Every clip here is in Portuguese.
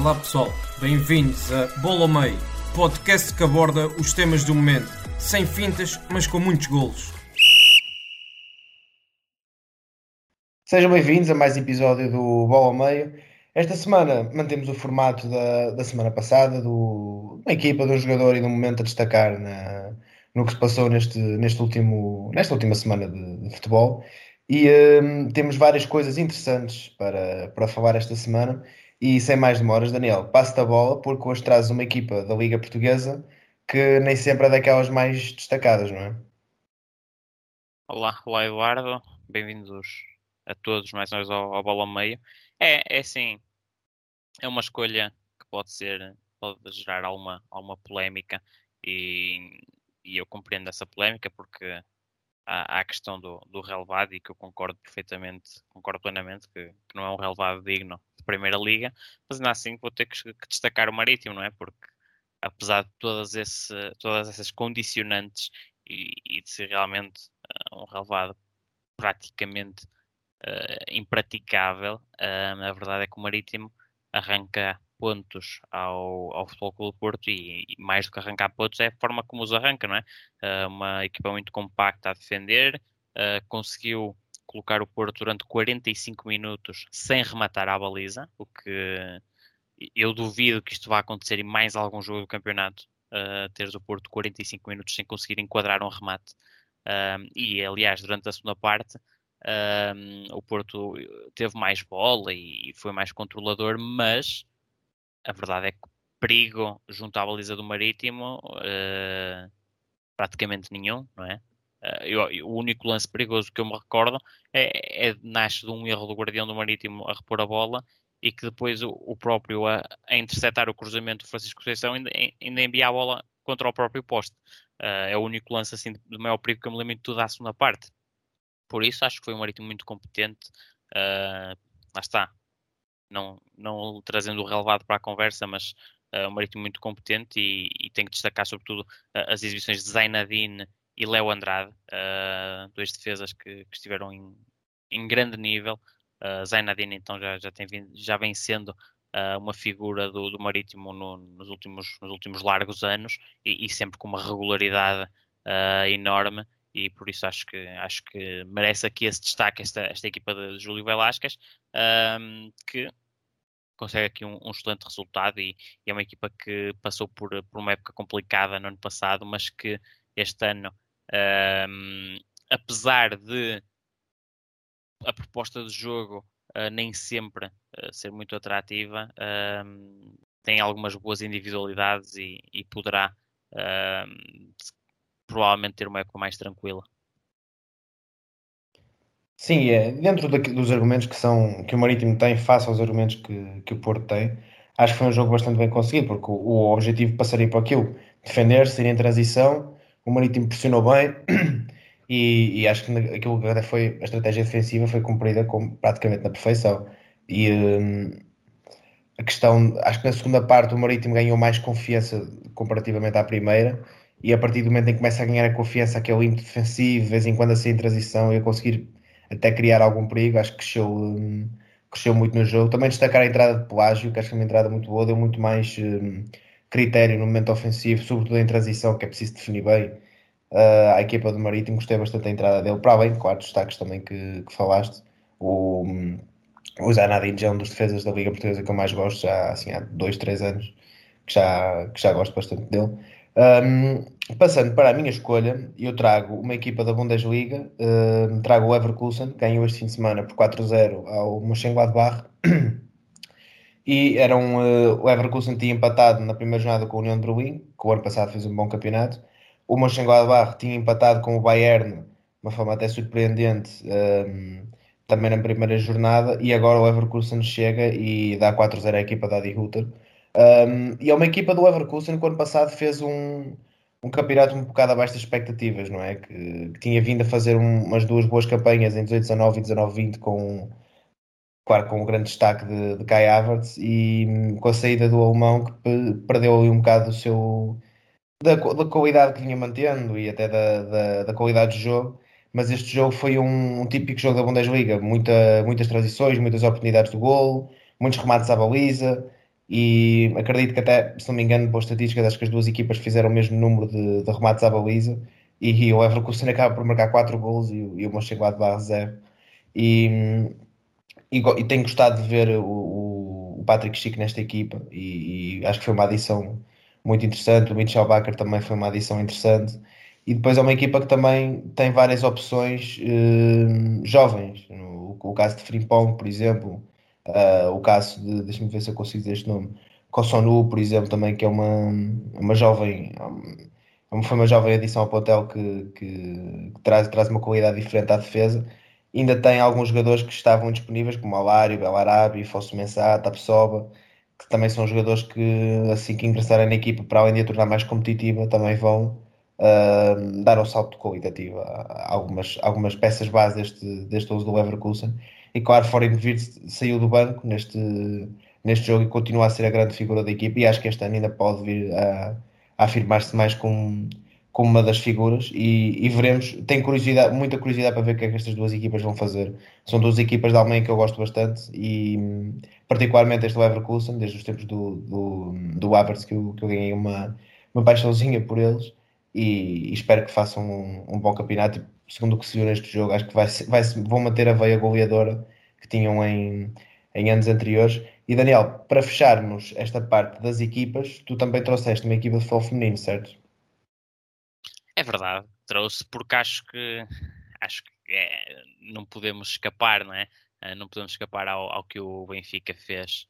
Olá pessoal, bem-vindos a Bola ao Meio, podcast que aborda os temas do momento, sem fintas, mas com muitos golos. Sejam bem-vindos a mais um episódio do Bola ao Meio. Esta semana mantemos o formato da, da semana passada, do, uma equipa, um jogador e um momento a destacar na, no que se passou neste, neste último, nesta última semana de, de futebol. E hum, temos várias coisas interessantes para, para falar esta semana. E sem mais demoras, Daniel, passo-te a bola, porque hoje traz uma equipa da Liga Portuguesa que nem sempre é daquelas mais destacadas, não é? Olá, olá Eduardo, bem-vindos a todos mais uma vez ao, ao Bola Meio. É, é sim, é uma escolha que pode ser, pode gerar alguma, alguma polémica e, e eu compreendo essa polémica porque há a questão do, do relevado e que eu concordo perfeitamente, concordo plenamente que, que não é um relevado digno de Primeira Liga, mas ainda assim vou ter que, destacar o Marítimo, não é? Porque apesar de todas, esse, todas essas condicionantes e, e, de ser realmente uh, um relevado praticamente uh, impraticável, uh, a verdade é que o Marítimo arranca pontos ao, ao Futebol Clube Porto e, e, mais do que arrancar pontos é a forma como os arranca, não é? Uma equipa muito compacta a defender, conseguiu colocar o Porto durante 45 minutos sem rematar à baliza, o que eu duvido que isto vá acontecer em mais algum jogo do campeonato, uh, teres o Porto 45 minutos sem conseguir enquadrar um remate. Uh, e aliás, durante a segunda parte, uh, o Porto teve mais bola e foi mais controlador, mas a verdade é que perigo junto à baliza do Marítimo praticamente nenhum, não é? Uh, eu, o único lance perigoso que eu me recordo é, é nasce de um erro do guardião do Marítimo a repor a bola e que depois o, o próprio a, a, interceptar o cruzamento do Francisco Conceição ainda, ainda envia a bola contra o próprio poste. Uh, é o único lance assim de maior perigo que eu me lembro de toda a segunda parte. Por isso acho que foi um Marítimo muito competente. Uh, lá está. Não, não trazendo o relevado para a conversa, mas uh, um Marítimo muito competente e, e tem que destacar sobretudo as exibições de Zainadine e Léo Andrade, uh, dois defesas que, que estiveram em, em, grande nível. Uh, Zainadine então já, já, tem vindo, já vem sendo uh, uma figura do, do Marítimo no, nos, últimos, nos últimos largos anos e, e sempre com uma regularidade enorme e por isso acho que, acho que merece aqui esse destaque esta, esta equipa de Júlio Velasquez que consegue aqui um, um excelente resultado e, e, é uma equipa que passou por, por uma época complicada no ano passado, mas que este ano um, apesar de a proposta de jogo uh, nem sempre uh, ser muito atrativa, uh, tem algumas boas individualidades e, e poderá provavelmente ter uma época mais tranquila. Sim, é. Dentro dos argumentos que, são, que o Marítimo tem face aos argumentos que, que o Porto tem, acho que foi um jogo bastante bem conseguido, porque o, o objetivo passaria por aquilo, defender-se, ir em transição, o Marítimo pressionou bem e, e, acho que aquilo que até foi a estratégia defensiva foi cumprida com, praticamente na perfeição. E um, a questão, acho que na segunda parte o Marítimo ganhou mais confiança comparativamente à primeira e a partir do momento em que começa a ganhar a confiança, aquele ímpeto defensivo, de vez em quando assim em transição e a conseguir até criar algum perigo, acho que cresceu, um, cresceu muito no jogo. Também destacar a entrada de Pelágio, que acho que é uma entrada muito boa, deu muito mais. Um, critério no momento ofensivo, sobretudo em transição, que é preciso definir bem. Uh, a equipa do Marítimo, gostei bastante da entrada dele, para além de quatro destaques também que, que falaste. O, o Zanadinho é um dos defesas da Liga Portuguesa que eu mais gosto, já assim, há dois, três anos que já, que já gosto bastante dele. Um, passando para a minha escolha, eu trago uma equipa da Bundesliga, trago o Everkusen, ganhou este fim de semana por 4-0 ao Mönchengladbach. E era um, uh, o Everkusen tinha empatado na primeira jornada com a União de Berlim, que o ano passado fez um bom campeonato. O Mönchengladbach tinha empatado com o Bayern, uma forma até surpreendente, um, ehm, também na primeira jornada, e agora o Leverkusen chega e dá 4-0 à equipa da Adi Hutter. Um, e é uma equipa do Leverkusen que o ano passado fez um, um campeonato um bocado abaixo das expectativas, não é? Que, que tinha vindo a fazer um, umas duas boas campanhas em 18-19 e 19-20 com, claro, com um grande destaque de, de Kai Havertz e hum, com a saída do alemão que perdeu ali um bocado o seu da, da qualidade que vinha mantendo e até da, da, da qualidade de jogo. Mas este jogo foi um, um, típico jogo da Bundesliga, Muita, muitas transições, muitas oportunidades de golo, muitos remates à baliza e acredito que até, se não me engano, por estatísticas, acho que as duas equipas fizeram o mesmo número de, de remates à baliza e, e o Leverkusen acaba por marcar 4 golos e, e o Mönchengladbach 0 e, e, e tenho gostado de ver o, o Patrick Schick nesta equipa e, e, acho que foi uma adição muito interessante, o Mitchell Baker também foi uma adição interessante e depois é uma equipa que também tem várias opções uh, jovens. No, o caso de Frimpong, por exemplo, uh, o caso de, deixa-me ver se eu consigo dizer este nome, Kossonu, por exemplo, também, que é uma, uma jovem, um, foi uma jovem adição ao plantel que, que, que, traz, traz uma qualidade diferente à defesa. Ainda tem alguns jogadores que estavam disponíveis, como Alário, Belarabi, Fosso Mensah, Tapsoba, que também são jogadores que, assim que ingressarem na equipa, para além de a tornar mais competitiva, também vão uh, dar um salto qualitativo a algumas, algumas peças base deste, deste uso do Leverkusen. E claro, Foreign Wirtz saiu do banco neste, neste jogo e continua a ser a grande figura da equipe. E acho que este ano ainda pode vir a, a afirmar-se mais como, como uma das figuras. E, e, veremos. Tenho curiosidade, muita curiosidade para ver o que é que estas duas equipas vão fazer. São duas equipas da Alemanha que eu gosto bastante e, particularmente, este Leverkusen, desde os tempos do, do, do Havertz, que eu, que eu ganhei uma, uma paixãozinha por eles e, e espero que façam um, um, bom campeonato. Segundo o que se viu neste jogo, acho que vai, vai, vão manter a veia goleadora que tinham em, em anos anteriores. E Daniel, para fecharmos esta parte das equipas, tu também trouxeste uma equipa de futebol feminino, certo? É verdade, trouxe porque acho que acho que é, não podemos escapar, não é? Uh, não podemos escapar ao, ao, que o Benfica fez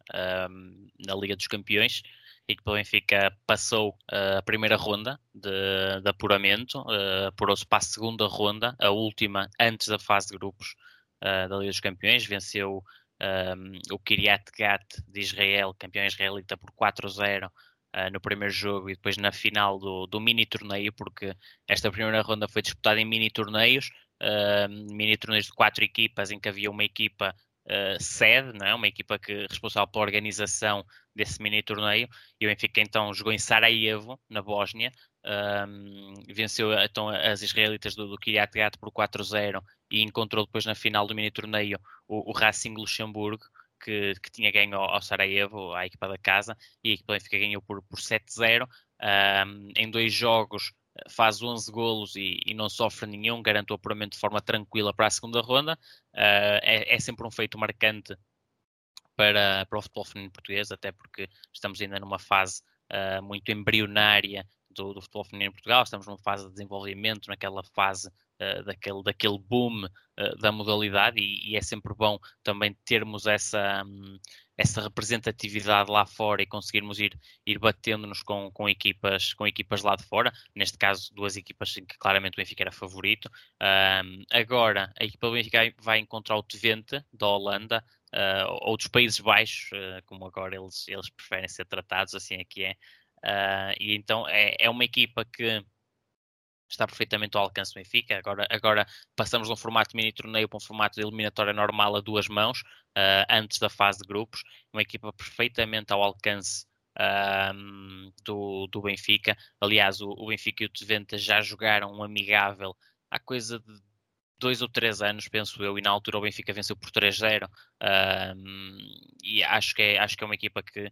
um, na Liga dos Campeões e que o Benfica passou uh, a primeira ronda de, de apuramento, uh, apurou-se para a segunda ronda, a última antes da fase de grupos uh, da Liga dos Campeões, venceu um, o Kiryat Gat de Israel, campeão israelita, por 4-0 uh, no primeiro jogo e depois na final do, do mini torneio, porque esta primeira ronda foi disputada em mini torneios, mini torneios de quatro equipas, em que havia uma equipa uh, sede, não é? uma equipa que responsável pela organização desse mini torneio, e o Benfica então jogou em Sarajevo, na Bósnia, um, venceu então as israelitas do, do Kiryat Gat por 4-0 e encontrou depois na final do mini torneio o, o Racing Luxemburgo, que, que, tinha ganho ao, ao Sarajevo, à equipa da casa, e a equipa Benfica ganhou por, por 7-0. Um, em dois jogos faz 11 golos e, e, não sofre nenhum, garante o apuramento de forma tranquila para a segunda ronda. Uh, é, é, sempre um feito marcante para, para o futebol feminino português, até porque estamos ainda numa fase uh, muito embrionária do, do, futebol feminino em Portugal, estamos numa fase de desenvolvimento, naquela fase uh, daquele, daquele boom da modalidade e, e, é sempre bom também termos essa, um, essa representatividade lá fora e conseguirmos ir, ir batendo-nos com, com, equipas, com equipas lá de fora. Neste caso, duas equipas em que claramente o Benfica era favorito. Um, agora, a equipa do Benfica vai encontrar o Twente, da Holanda, uh, ou dos Países Baixos, uh, como agora eles, eles preferem ser tratados, assim que é. Uh, e então é, é uma equipa que está perfeitamente ao alcance do Benfica. Agora, agora passamos de um formato de mini torneio para um formato de eliminatória normal a duas mãos, uh, antes da fase de grupos. Uma equipa perfeitamente ao alcance uh, do, do Benfica. Aliás, o, o Benfica e o Twente já jogaram um amigável há coisa de dois ou três anos, penso eu, e na altura o Benfica venceu por 3-0. Uh, e acho que, é, acho que é uma equipa que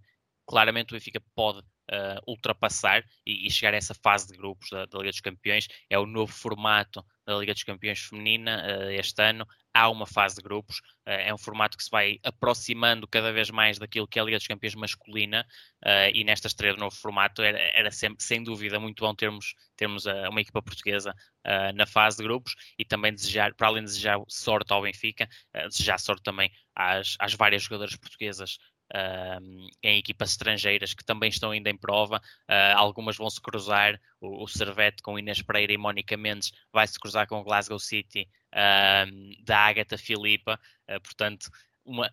claramente o Benfica pode uh, ultrapassar e, e, chegar a essa fase de grupos da, da, Liga dos Campeões. É o novo formato da Liga dos Campeões feminina uh, este ano. Há uma fase de grupos, uh, é um formato que se vai aproximando cada vez mais daquilo que é a Liga dos Campeões masculina e nesta estreia do novo formato era, era sempre, sem dúvida, muito bom termos, termos uma equipa portuguesa na fase de grupos e também desejar, para além de desejar sorte ao Benfica, desejar sorte também às, às várias jogadoras portuguesas Uh, em equipas estrangeiras que também estão ainda em prova. Uh, algumas vão se cruzar. O, o Servete com Inês Pereira e Mónica Mendes vai se cruzar com o Glasgow City uh, da Agatha Filipa, uh, portanto, uma,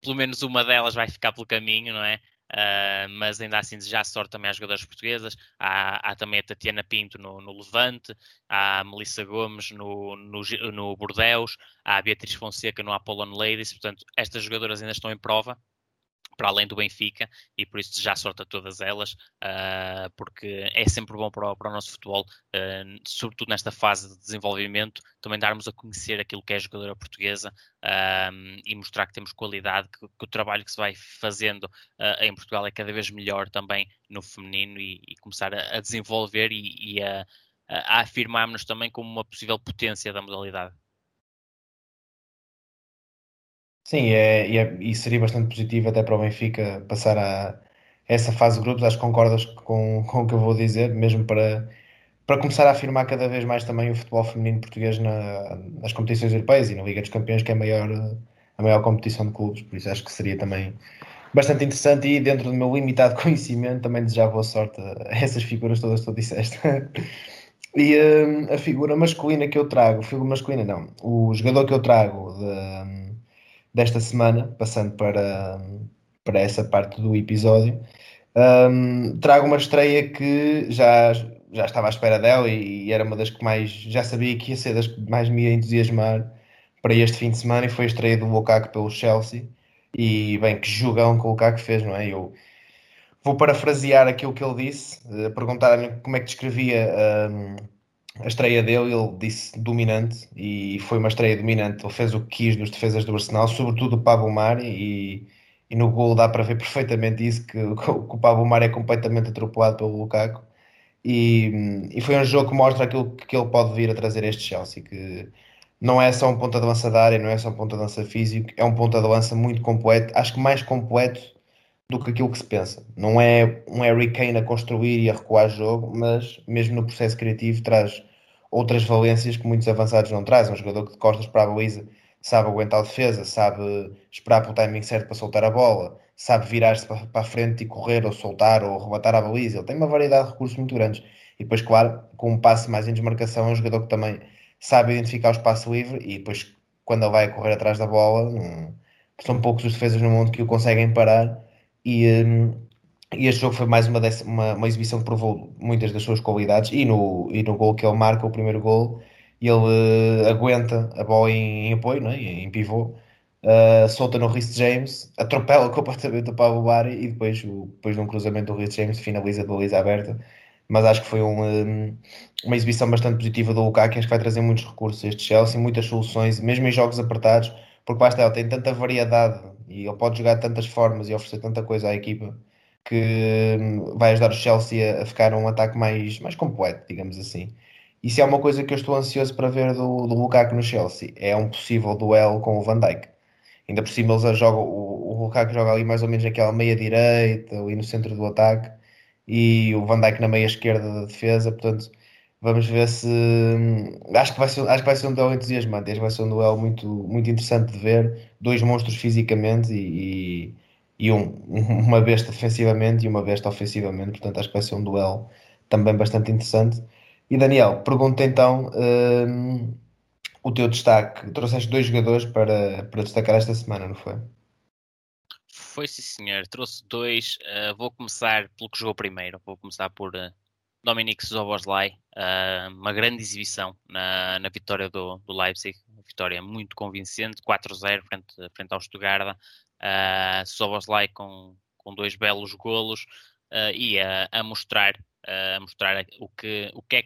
pelo menos uma delas vai ficar pelo caminho, não é? Uh, mas ainda assim já sorte também às jogadoras portuguesas. Há, há também a Tatiana Pinto no, no, Levante, há a Melissa Gomes no, no, no Bordeus, há a Beatriz Fonseca no Apollon Ladies. Portanto, estas jogadoras ainda estão em prova para além do Benfica e por isso já sorte a todas elas, uh, porque é sempre bom para o, para o nosso futebol, uh, sobretudo nesta fase de desenvolvimento, também darmos a conhecer aquilo que é a jogadora portuguesa uh, e mostrar que temos qualidade, que, que, o trabalho que se vai fazendo em Portugal é cada vez melhor também no feminino e, e começar a, a, desenvolver e, e a, a afirmarmos também como uma possível potência da modalidade. Sim, é, e, é, e seria bastante positivo até para o Benfica passar a essa fase de grupos. Acho que concordas com, com o que eu vou dizer, mesmo para, para começar a afirmar cada vez mais também o futebol feminino português na, nas competições europeias e na Liga dos Campeões, que é a maior, a maior competição de clubes. Por isso acho que seria também bastante interessante e dentro do meu limitado conhecimento também desejar boa sorte a essas figuras todas que tu disseste. e um, a figura masculina que eu trago, figura masculina não, o jogador que eu trago de, desta semana, passando para, para essa parte do episódio. Um, trago uma estreia que já, já estava à espera dela e, e, era uma das que mais já sabia que ia ser das que mais me ia entusiasmar para este fim de semana e foi a estreia do Lukaku pelo Chelsea e bem, que jogão que o Lukaku fez, não é? Eu vou parafrasear aquilo que ele disse, uh, perguntar-lhe como é que descrevia um, a estreia dele, ele disse dominante e foi uma estreia dominante. Ele fez o que quis nos defesas do Arsenal, sobretudo o Pablo Mari, e, e no gol dá para ver perfeitamente isso: que, que o Pablo Mari é completamente atropelado pelo Lukaku. E, e foi um jogo que mostra aquilo que ele pode vir a trazer a este Chelsea, que não é só um ponta de lança da área, não é só um ponta de lança físico, é um ponta de lança muito completo, acho que mais completo do que aquilo que se pensa. Não é um Harry Kane a construir e a recuar jogo, mas mesmo no processo criativo traz outras valências que muitos avançados não trazem. Um jogador que de costas para a baliza sabe aguentar a defesa, sabe esperar pelo timing certo para soltar a bola, sabe virar-se para, a frente e correr ou soltar ou arrebatar a baliza. Ele tem uma variedade de recursos muito grandes. E depois, claro, com um passe mais em desmarcação, é um jogador que também sabe identificar o espaço livre e depois, quando ele vai correr atrás da bola, são poucos os defesas no mundo que o conseguem parar. E, hum, e este jogo foi mais uma, dessa, uma, uma, exibição que provou muitas das suas qualidades. E no, e no gol que ele marca, o primeiro gol, ele uh, aguenta a bola em, em apoio, né? em, pivô, uh, solta no Rhys James, atropela completamente o Pablo Bari e depois, o, depois de um cruzamento do Rhys James, finaliza de baliza aberta. Mas acho que foi um, um, uma exibição bastante positiva do Lukaku, acho que vai trazer muitos recursos a este Chelsea, muitas soluções, mesmo em jogos apertados, porque basta ele tem tanta variedade e ele pode jogar de tantas formas e oferecer tanta coisa à equipa que hum, vai ajudar o Chelsea a, ficar um ataque mais, mais completo, digamos assim. E se é uma coisa que eu estou ansioso para ver do, do Lukaku no Chelsea, é um possível duelo com o Van Dijk. Ainda por cima eles jogam, o, o Lukaku joga ali mais ou menos naquela meia direita, ali no centro do ataque, e o Van Dijk na meia esquerda da defesa, portanto vamos ver se hum, acho que vai ser, acho que vai ser um duelo entusiasmante, acho que vai ser um duelo muito, muito interessante de ver, dois monstros fisicamente e, e um, uma besta defensivamente e uma besta ofensivamente, portanto acho que vai ser um duelo também bastante interessante. E Daniel, pergunta então um, o teu destaque. Trouxeste dois jogadores para, para destacar esta semana, não foi? Foi sim, senhor. Trouxe dois. Uh, vou começar pelo que jogou primeiro. Vou começar por uh, Dominic Zoboslai. Uh, uma grande exibição na, na vitória do, do Leipzig. Uma vitória muito convincente. 4-0 frente, frente ao Stuttgart uh, Soboslai com, com dois belos golos uh, e a, a mostrar, a mostrar o que, o que é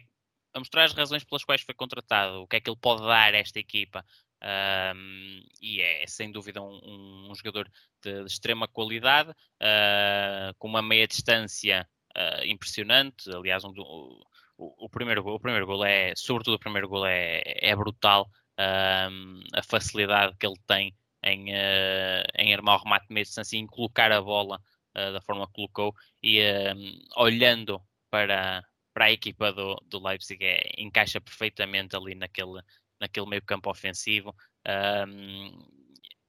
a mostrar as razões pelas quais foi contratado, o que é que ele pode dar a esta equipa. Um, e é sem dúvida um, um jogador de, de, extrema qualidade, uh, com uma meia distância uh, impressionante. Aliás, um, o, o, primeiro gol, o primeiro gol é, sobretudo o primeiro gol é, é brutal. Um, a facilidade que ele tem em, uh, em armar o remate distância e em colocar a bola uh, da forma que colocou e ehm, olhando para, para a equipa do, do Leipzig é, encaixa perfeitamente ali naquele, naquele meio campo ofensivo. Ehm,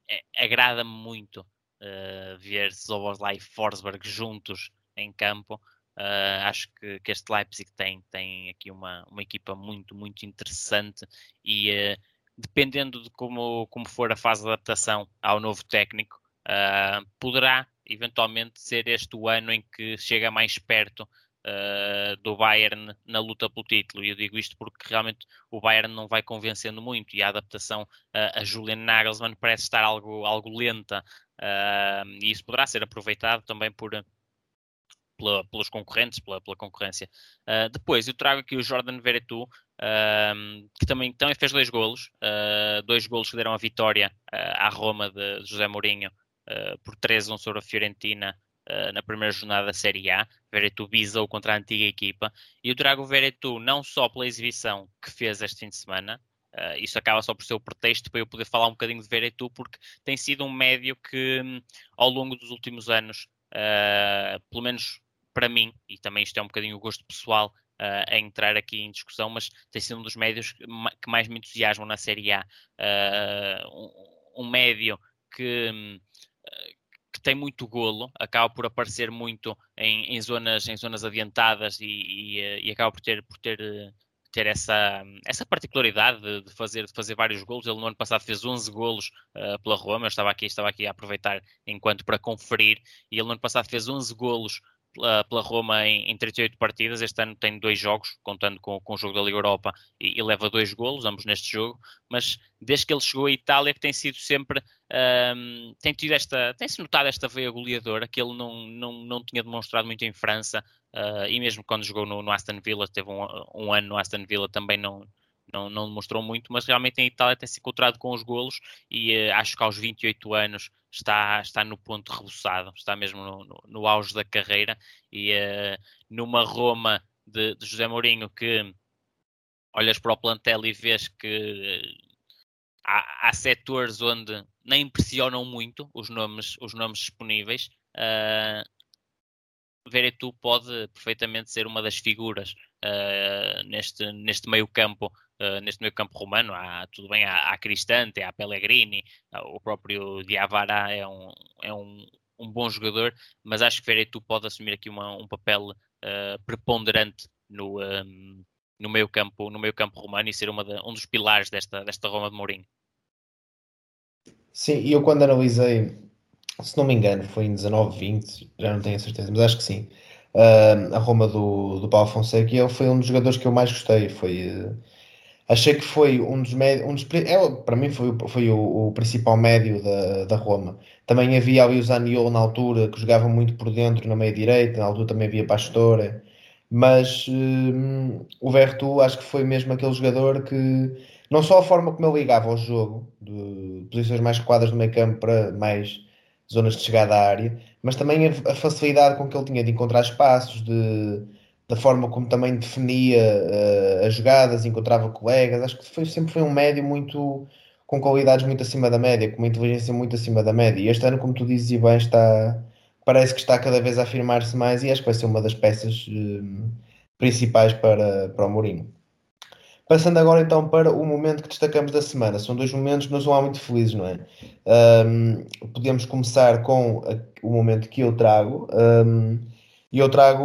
é, Agrada-me muito uh, ver Zoboslai e Forsberg juntos em campo. Uh, acho que, que, este Leipzig tem, tem aqui uma, uma equipa muito, muito interessante e uh, dependendo de como, como for a fase de adaptação ao novo técnico, uh, poderá eventualmente ser este o ano em que chega mais perto do Bayern na luta pelo título. E eu digo isto porque realmente o Bayern não vai convencendo muito e a adaptação a Julian Nagelsmann parece estar algo, algo lenta. E isso poderá ser aproveitado também por, pela, pelos concorrentes, pela, pela concorrência. Uh, depois eu trago aqui o Jordan Veretout, uh, que também, também fez dois golos, uh, dois golos que deram a vitória à Roma de, de José Mourinho por 3-1 sobre a Fiorentina na primeira jornada da Série A. Veretout bisou contra a antiga equipa. E eu trago o Veretout não só pela exibição que fez este fim de semana, Uh, isso acaba só por ser o pretexto para eu poder falar um bocadinho de Veretout, porque tem sido um médio que, hum, ao longo dos últimos anos, uh, pelo menos para mim, e também isto é um bocadinho o gosto pessoal uh, a entrar aqui em discussão, mas tem sido um dos médios que mais me entusiasmam na Série A. Uh, um, um, médio que, que tem muito golo, acaba por aparecer muito em, em zonas, em zonas adiantadas e, e, e acaba por ter, por ter ter essa, essa particularidade de, de, fazer, de fazer vários golos. Ele no ano passado fez 11 golos uh, pela Roma. Eu estava aqui, estava aqui a aproveitar enquanto para conferir. E ele no ano passado fez 11 golos pela, Roma em, em 38 partidas. Este ano tem dois jogos, contando com, com o jogo da Liga Europa, e, e, leva dois golos, ambos neste jogo. Mas desde que ele chegou à Itália, que tem sido sempre. Um, tem tido esta. Tem-se notado esta veia goleadora que ele não, não, não tinha demonstrado muito em França. Uh, e mesmo quando jogou no, no Aston Villa, teve um, um ano no Aston Villa, também não, não, não demonstrou muito, mas realmente em Itália tem se encontrado com os golos e uh, acho que aos 28 anos está, está no ponto rebuçado, está mesmo no, no, no auge da carreira e uh, numa Roma de, de, José Mourinho que olhas para o plantel e vês que há, há setores onde nem impressionam muito os nomes, os nomes disponíveis. Uh, Veretu pode perfeitamente ser uma das figuras uh, neste, neste meio campo uh, neste meio campo romano. Há, tudo bem, há, há Cristante, há Pellegrini, o próprio Diavara é um, é um, um bom jogador, mas acho que Veretu pode assumir aqui uma, um papel uh, preponderante no, um, no meio campo no meio campo romano e ser uma de, um dos pilares desta, desta Roma de Mourinho. Sim, e eu quando analisei, se não me engano, foi em 19, 20, já não tenho a certeza, mas acho que sim, uh, a Roma do, do Paulo Fonseca, e ele foi um dos jogadores que eu mais gostei, foi... Uh, achei que foi um dos médios, um dos, é, para mim foi, foi o, o, principal médio da, da Roma. Também havia ali o Zaniolo na altura, que jogava muito por dentro, na meia direita, na altura também havia Pastore, mas hum, o Vertu acho que foi mesmo aquele jogador que, não só a forma como ele ligava ao jogo, de posições mais recuadas do meio campo para mais zonas de chegada à área, mas também a, a facilidade com que ele tinha de encontrar espaços, de da forma como também definia uh, as jogadas, encontrava colegas. Acho que foi, sempre foi um médio muito com qualidades muito acima da média, com uma inteligência muito acima da média. E este ano, como tu dizes e bem, está, parece que está cada vez a afirmar-se mais e acho que vai ser uma das peças uh, principais para, para o Mourinho. Passando agora então para o momento que destacamos da semana. São dois momentos que nos vão lá muito felizes, não é? Um, podemos começar com o momento que eu trago. Um, e eu trago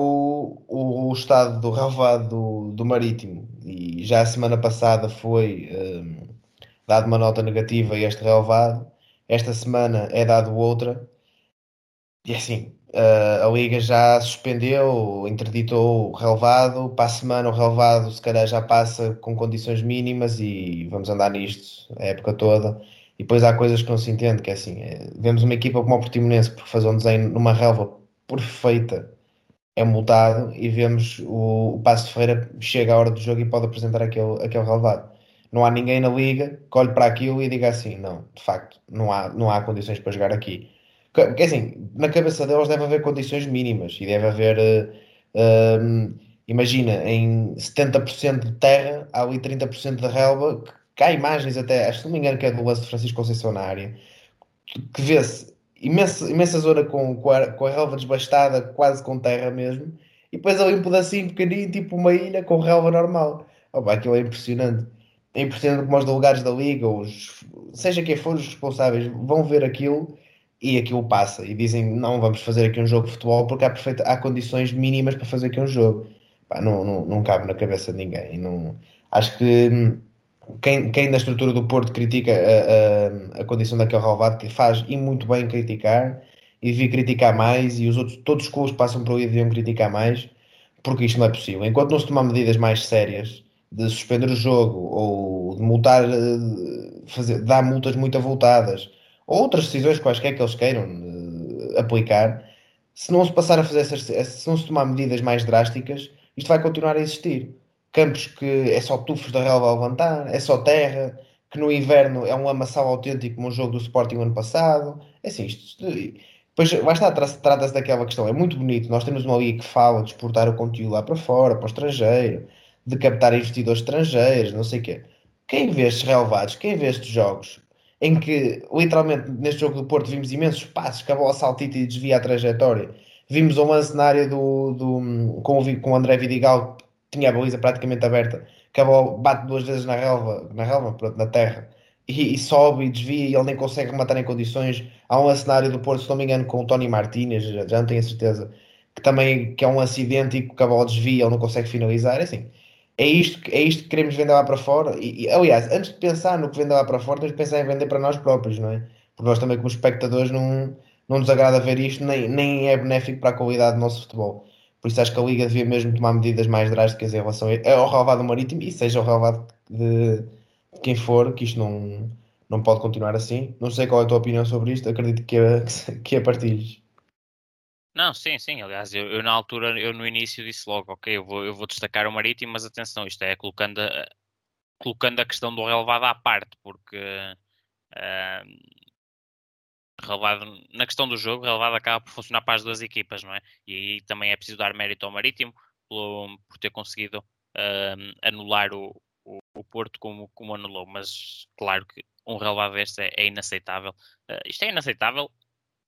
o, o, estado do relevado do, do, Marítimo. E já a semana passada foi um, dado uma nota negativa a este relevado. Esta semana é dado outra. E assim, uh, a Liga já suspendeu, interditou o relevado. Para a semana o relevado se calhar já passa com condições mínimas e vamos andar nisto a época toda. E depois há coisas que não se entende, que é assim, é, vemos uma equipa como o Portimonense por fazer um desenho numa relva perfeita é multado e vemos o, o Passo de Ferreira chega à hora do jogo e pode apresentar aquele, aquele relevado. Não há ninguém na liga que olhe para aquilo e diga assim, não, de facto, não há, não há condições para jogar aqui. Porque assim, na cabeça deles deve haver condições mínimas e deve haver, uh, imagina, em 70% de terra, há ali 30% de relva, que há imagens até, acho que não me engano que é do lance de Francisco Conceição na área, que vê-se imensa, imensa zona com, com, a, relva desbastada, quase com terra mesmo, e depois ali um pedacinho pequenino, tipo uma ilha com relva normal. Oh, pá, aquilo é impressionante. É impressionante como os delegados da Liga, os, seja quem for os responsáveis, vão ver aquilo e aquilo passa. E dizem, não, vamos fazer aqui um jogo de futebol porque há, perfeita, há condições mínimas para fazer aqui um jogo. Pá, não, não, não cabe na cabeça de ninguém. Não, acho que hum, quem, quem na estrutura do Porto critica a, a, a condição daquele relevado, que faz e muito bem criticar, e devia criticar mais, e os outros, todos os clubes passam por ali deviam criticar mais, porque isto não é possível. Enquanto não se tomar medidas mais sérias de suspender o jogo ou de multar, eh, fazer, dar multas muito avultadas ou outras decisões quaisquer que eles queiram uh, aplicar, se não se passar a fazer essas, se não se tomar medidas mais drásticas, isto vai continuar a existir. Campos que é só tufos da relva a levantar, é só terra, que no inverno é um lamaçal autêntico como o jogo do Sporting ano passado. É assim, isto, Pois, lá está, trata-se daquela questão. É muito bonito. Nós temos uma liga que fala de exportar o conteúdo lá para fora, para o estrangeiro, de captar investidores estrangeiros, não sei o quê. Quem vê estes relevados, quem vê estes jogos, em que literalmente neste jogo do Porto vimos imensos passos que a bola saltita e desvia a trajetória. Vimos um lance na área do, do, com, o, com o André Vidigal, tinha a baliza praticamente aberta, que a bate duas vezes na relva, na relva, na terra, e, e, sobe e desvia e ele nem consegue rematar em condições. Há um cenário do Porto, se não me engano, com o Tony Martínez, já, já não tenho a certeza, que também que é um acidente e que a bola desvia, ele não consegue finalizar. É assim, é isto, é isto que queremos vender lá para fora. E, e, aliás, antes de pensar no que vender lá para fora, temos de pensar em vender para nós próprios, não é? Porque nós também, como espectadores, não, não nos agrada ver isto, nem, nem é benéfico para a qualidade do nosso futebol. Por isso acho que a Liga devia mesmo tomar medidas mais drásticas em relação ao relevado marítimo e seja o relevado de, quem for, que isto não, não pode continuar assim. Não sei qual é a tua opinião sobre isto, acredito que a, que a partilhes. Não, sim, sim. Aliás, eu, eu, na altura, eu no início disse logo, ok, eu vou, eu vou destacar o Marítimo, mas atenção, isto é colocando a, colocando a questão do relevado à parte, porque uh, relevado, na questão do jogo, relevado acaba por funcionar para as duas equipas, não é? E aí também é preciso dar mérito ao Marítimo por, por ter conseguido uh, anular o, o, o, Porto como, como anulou, mas claro que um relevado deste é, é inaceitável. Uh, isto é inaceitável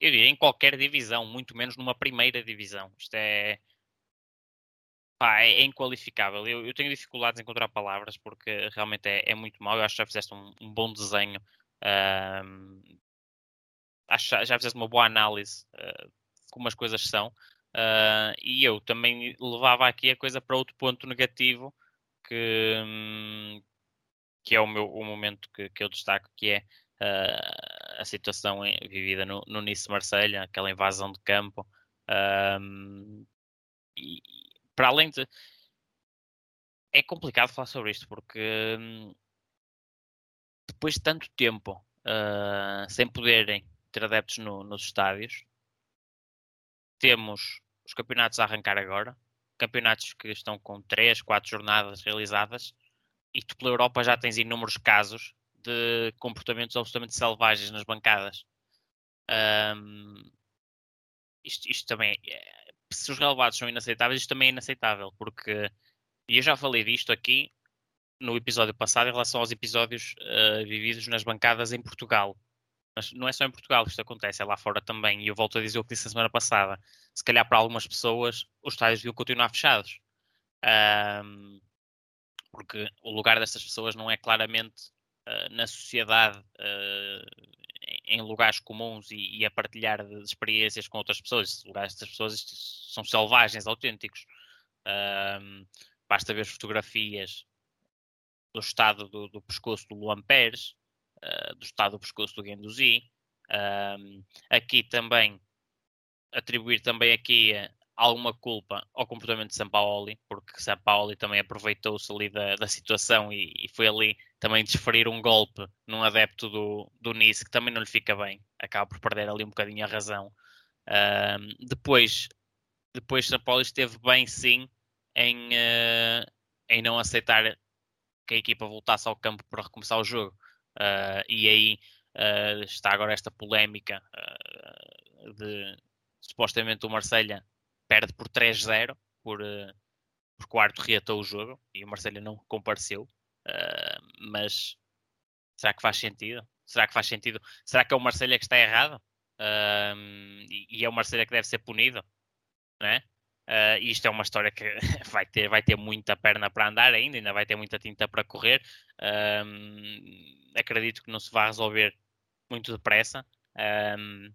eu diria, em qualquer divisão, muito menos numa primeira divisão. Isto é. Pá, é, é inqualificável. Eu, eu, tenho dificuldades em encontrar palavras porque realmente é, é muito mau. Eu acho que já fizeste um, um bom desenho. Uh, já fizeste uma boa análise uh, de como as coisas são. Uh, e eu também levava aqui a coisa para outro ponto negativo que, um, que é o, meu, o momento que, que eu destaco, que é uh, a situação vivida no, no Nice Marselha, aquela invasão de campo. Um, e, para além de. É complicado falar sobre isto porque um, depois de tanto tempo uh, sem poderem ter adeptos no, nos estádios, temos os campeonatos a arrancar agora, campeonatos que estão com 3, 4 jornadas realizadas, e tu pela Europa já tens inúmeros casos de comportamentos absolutamente selvagens nas bancadas. Um, isto, isto, também, é, se os relevados são inaceitáveis, isto também é inaceitável, porque e eu já falei disto aqui no episódio passado em relação aos episódios uh, vividos nas bancadas em Portugal. Mas não é só em Portugal que isto acontece, é lá fora também. E eu volto a dizer o que disse a semana passada. Se calhar para algumas pessoas os estádios deviam continuar fechados. Um, porque o lugar destas pessoas não é claramente uh, na sociedade, uh, em lugares comuns e, e, a partilhar de experiências com outras pessoas. Lugares destas pessoas são selvagens, autênticos. Uh, basta ver fotografias do estado do, do pescoço do Luan Pérez, do estado do pescoço do Guendouzi. aqui também atribuir também aqui alguma culpa ao comportamento de Sampaoli, porque Sampaoli também aproveitou-se ali da, da situação e, e, foi ali também desferir um golpe num adepto do, do Nice que também não lhe fica bem, acaba por perder ali um bocadinho a razão. Uh, depois, depois Sampaoli esteve bem sim em, uh, em não aceitar que a equipa voltasse ao campo para recomeçar o jogo. Uh, e aí uh, está agora esta polémica de supostamente o Marselha perde por 3-0 por, uh, porque o Arto reatou o jogo e o Marcelo não compareceu. Uh, mas será que faz sentido? Será que faz sentido? Será que é o Marcelo que está errado? Uh, e, é o Marcelo que deve ser punido? Né? Uh, isto é uma história que vai ter, vai ter muita perna para andar ainda, ainda vai ter muita tinta para correr. Uh, acredito que não se vai resolver muito depressa. Uh,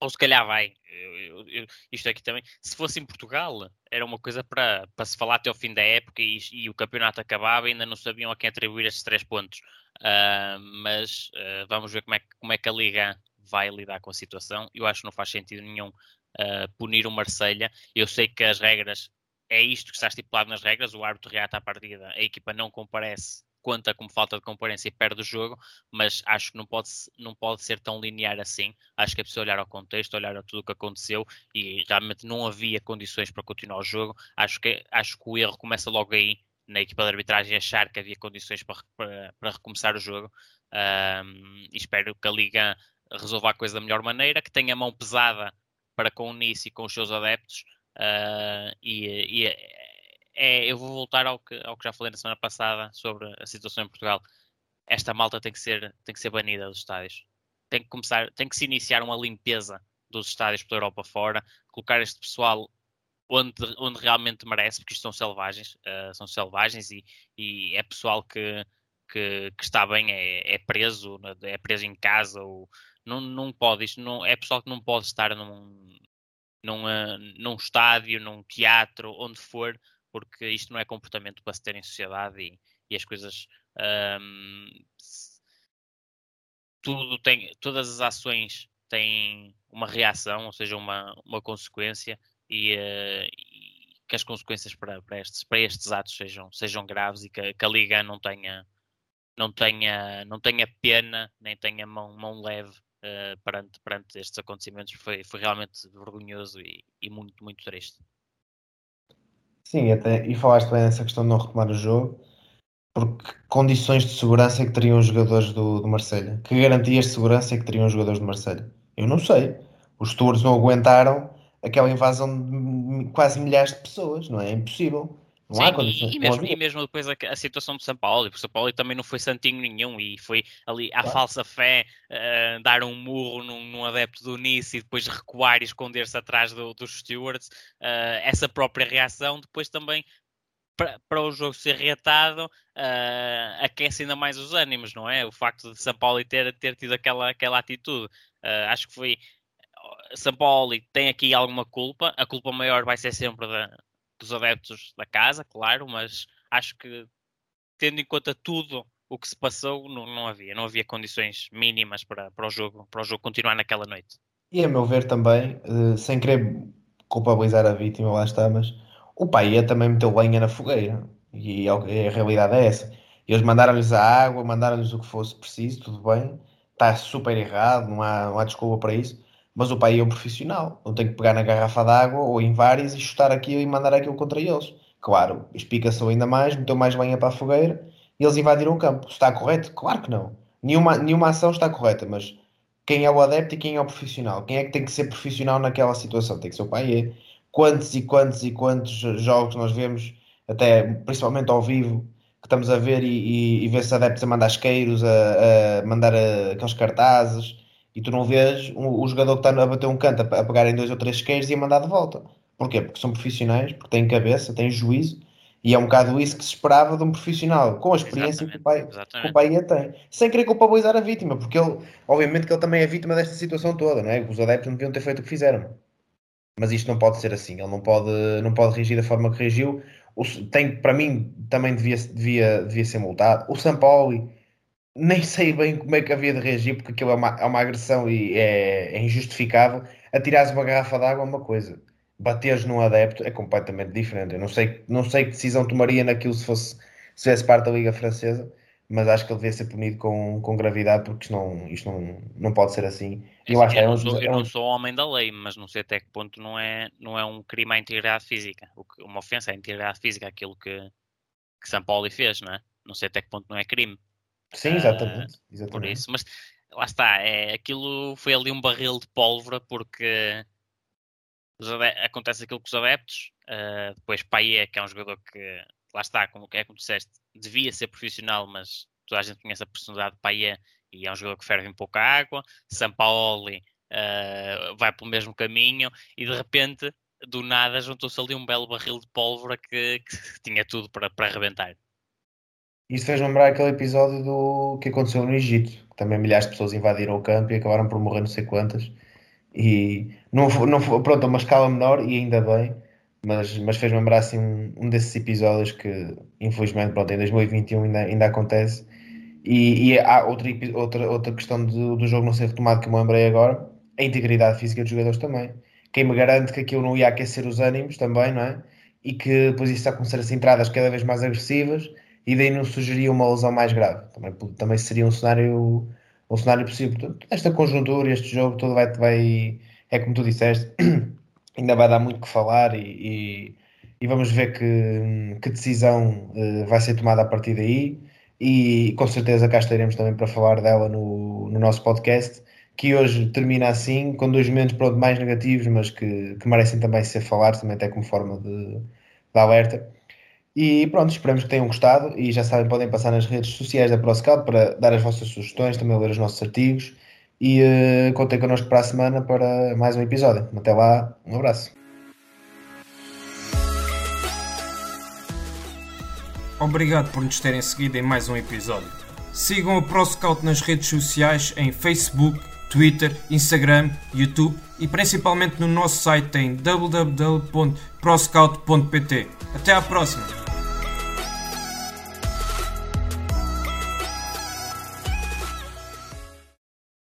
ou se calhar vai. Eu, eu, isto aqui também, se fosse em Portugal, era uma coisa para, para se falar até ao fim da época e, e o campeonato acabava e ainda não sabiam a quem atribuir estes três pontos. Uh, mas uh, vamos ver como é, como é que a Liga vai lidar com a situação. Eu acho que não faz sentido nenhum uh, punir o Marselha. Eu sei que as regras, é isto que está estipulado nas regras, o árbitro reata à partida, a equipa não comparece conta como falta de comparência e perde o jogo, mas acho que não pode, não pode ser tão linear assim. Acho que é preciso olhar ao contexto, olhar a tudo o que aconteceu e realmente não havia condições para continuar o jogo. Acho que, acho que o erro começa logo aí na equipa de arbitragem achar que havia condições para, para, para recomeçar o jogo. Um, espero que a Liga resolva a coisa da melhor maneira, que tenha mão pesada para com o Nice e com os seus adeptos. Uh, e, e é, eu vou voltar ao que, ao que já falei na semana passada sobre a situação em Portugal. Esta malta tem que ser, tem que ser banida dos estádios. Tem que começar, tem que se iniciar uma limpeza dos estádios pela Europa fora, colocar este pessoal onde, onde realmente merece, porque isto são selvagens, uh, são selvagens e, e é pessoal que, que, que, está bem, é, é, preso, é preso em casa, ou não, não pode, isto não, é pessoal que não pode estar num, num, uh, num estádio, num teatro, onde for, porque isto não é comportamento para se ter em sociedade e, e as coisas. Um, tudo tem, todas as ações têm uma reação, ou seja, uma, uma consequência, e, uh, e que as consequências para, para, estes, para estes atos sejam, sejam graves e que, que, a Liga não tenha, não tenha, não tenha pena, nem tenha mão, mão leve uh, perante, perante estes acontecimentos. Foi, foi realmente vergonhoso e, e muito, muito triste. Sim, até, e falaste bem nessa questão de não retomar o jogo, porque condições de segurança é que teriam os jogadores do, do Marselha? Que garantias de segurança é que teriam os jogadores do Marselha? Eu não sei. Os tours não aguentaram aquela invasão de quase milhares de pessoas, não é? É impossível. Não Sim, há condições. E, mesmo, e mesmo depois a, a, situação de São Paulo, porque São Paulo também não foi santinho nenhum e foi ali à claro. falsa fé uh, dar um murro num, num, adepto do Nice e depois recuar e esconder-se atrás do, dos stewards. Uh, essa própria reação depois também para, o jogo ser reatado uh, aquece ainda mais os ânimos, não é? O facto de São Paulo ter, ter tido aquela, aquela atitude. acho que foi São Paulo tem aqui alguma culpa. A culpa maior vai ser sempre da, dos adeptos da casa, claro, mas acho que tendo em conta tudo o que se passou, não, não havia, não havia condições mínimas para, para, o jogo, para o jogo continuar naquela noite. E a meu ver também, eh, sem querer culpabilizar a vítima, lá está, mas o pai também meteu lenha na fogueira e a, a realidade é essa. Eles mandaram-lhes a água, mandaram-lhes o que fosse preciso, tudo bem, está super errado, não há, não há desculpa para isso mas o pai é um profissional, não tem que pegar na garrafa d'água ou em várias e chutar aquilo e mandar aquilo contra eles. Claro, explica-se ainda mais, meteu mais lenha para a fogueira e eles invadiram o campo. Está correto? Claro que não. Nenhuma, nenhuma ação está correta, mas quem é o adepto e quem é o profissional? Quem é que tem que ser profissional naquela situação? Tem que ser o pai. É. Quantos e quantos e quantos jogos nós vemos, até principalmente ao vivo, que estamos a ver e, e, e ver-se adeptos a mandar isqueiros, a, a mandar a, aqueles cartazes e tu não vês o, o jogador que está a bater um canto a, a pegar em dois ou três isqueiros e a mandar de volta. Porquê? Porque são profissionais, porque têm cabeça, têm juízo, e é um bocado isso que se esperava de um profissional, com a experiência que o, pai, que o pai ia ter. Sem querer culpabilizar a vítima, porque ele, obviamente que ele também é vítima desta situação toda, não é? Os adeptos não deviam ter feito o que fizeram. Mas isto não pode ser assim, ele não pode, não pode reagir da forma que reagiu. O, tem, para mim, também devia, devia, devia ser multado. O São Paulo nem sei bem como é que havia de reagir, porque aquilo é uma, é uma agressão e é, é injustificável. Atirares uma garrafa de água é uma coisa, bateres num adepto é completamente diferente. Eu não sei, não sei que decisão tomaria naquilo se fosse se fizesse parte da Liga Francesa, mas acho que ele devia ser punido com, com gravidade, porque isto não, isto não, não pode ser assim. Eu, acho eu, não, sou, eu não sou homem da lei, mas não sei até que ponto não é, não é um crime à integridade física, uma ofensa à integridade física, aquilo que, que São Paulo fez, não é? Não sei até que ponto não é crime. Sim, exatamente. Uh, exatamente. Por isso, mas lá está, é, aquilo foi ali um barril de pólvora porque acontece aquilo com os adeptos, uh, depois Paié, que é um jogador que lá está, como é como disseste, devia ser profissional, mas toda a gente conhece a personalidade de Paié e é um jogador que ferve um pouco a água, Sampaoli uh, vai pelo mesmo caminho e de repente do nada juntou-se ali um belo barril de pólvora que, que tinha tudo para, para arrebentar. Isso fez lembrar aquele episódio do que aconteceu no Egito, que também milhares de pessoas invadiram o campo e acabaram por morrer não sei quantas. E não, não pronto, a uma escala menor e ainda bem, mas, mas fez-me lembrar assim um, um desses episódios que infelizmente pronto, em 2021 ainda, ainda acontece. E, e há outra, outra, outra questão do, do jogo não ser retomado que me lembrei agora, a integridade física dos jogadores também. Quem me garante que aquilo não ia aquecer os ânimos também, não é? E que depois isso a começar a ser entradas cada vez mais agressivas e daí não sugeria uma lesão mais grave. Também, também seria um cenário, um cenário possível. Portanto, esta conjuntura, este jogo todo vai, vai é como tu disseste, ainda vai dar muito que falar e, e, e vamos ver que, que decisão uh, vai ser tomada a partir daí e com certeza cá estaremos também para falar dela no, no nosso podcast que hoje termina assim, com dois momentos pronto, mais negativos, mas que, que merecem também ser falados, também até como forma de, de alerta. E pronto, esperamos que tenham gostado e já sabem, podem passar nas redes sociais da ProScout para dar as vossas sugestões, também ler os nossos artigos e uh, contem connosco para a semana para mais um episódio. Até lá, um abraço. Obrigado por nos terem seguido em mais um episódio. Sigam a ProScout nas redes sociais em Facebook, Twitter, Instagram, YouTube e principalmente no nosso site em www.proscout.pt. Até à próxima!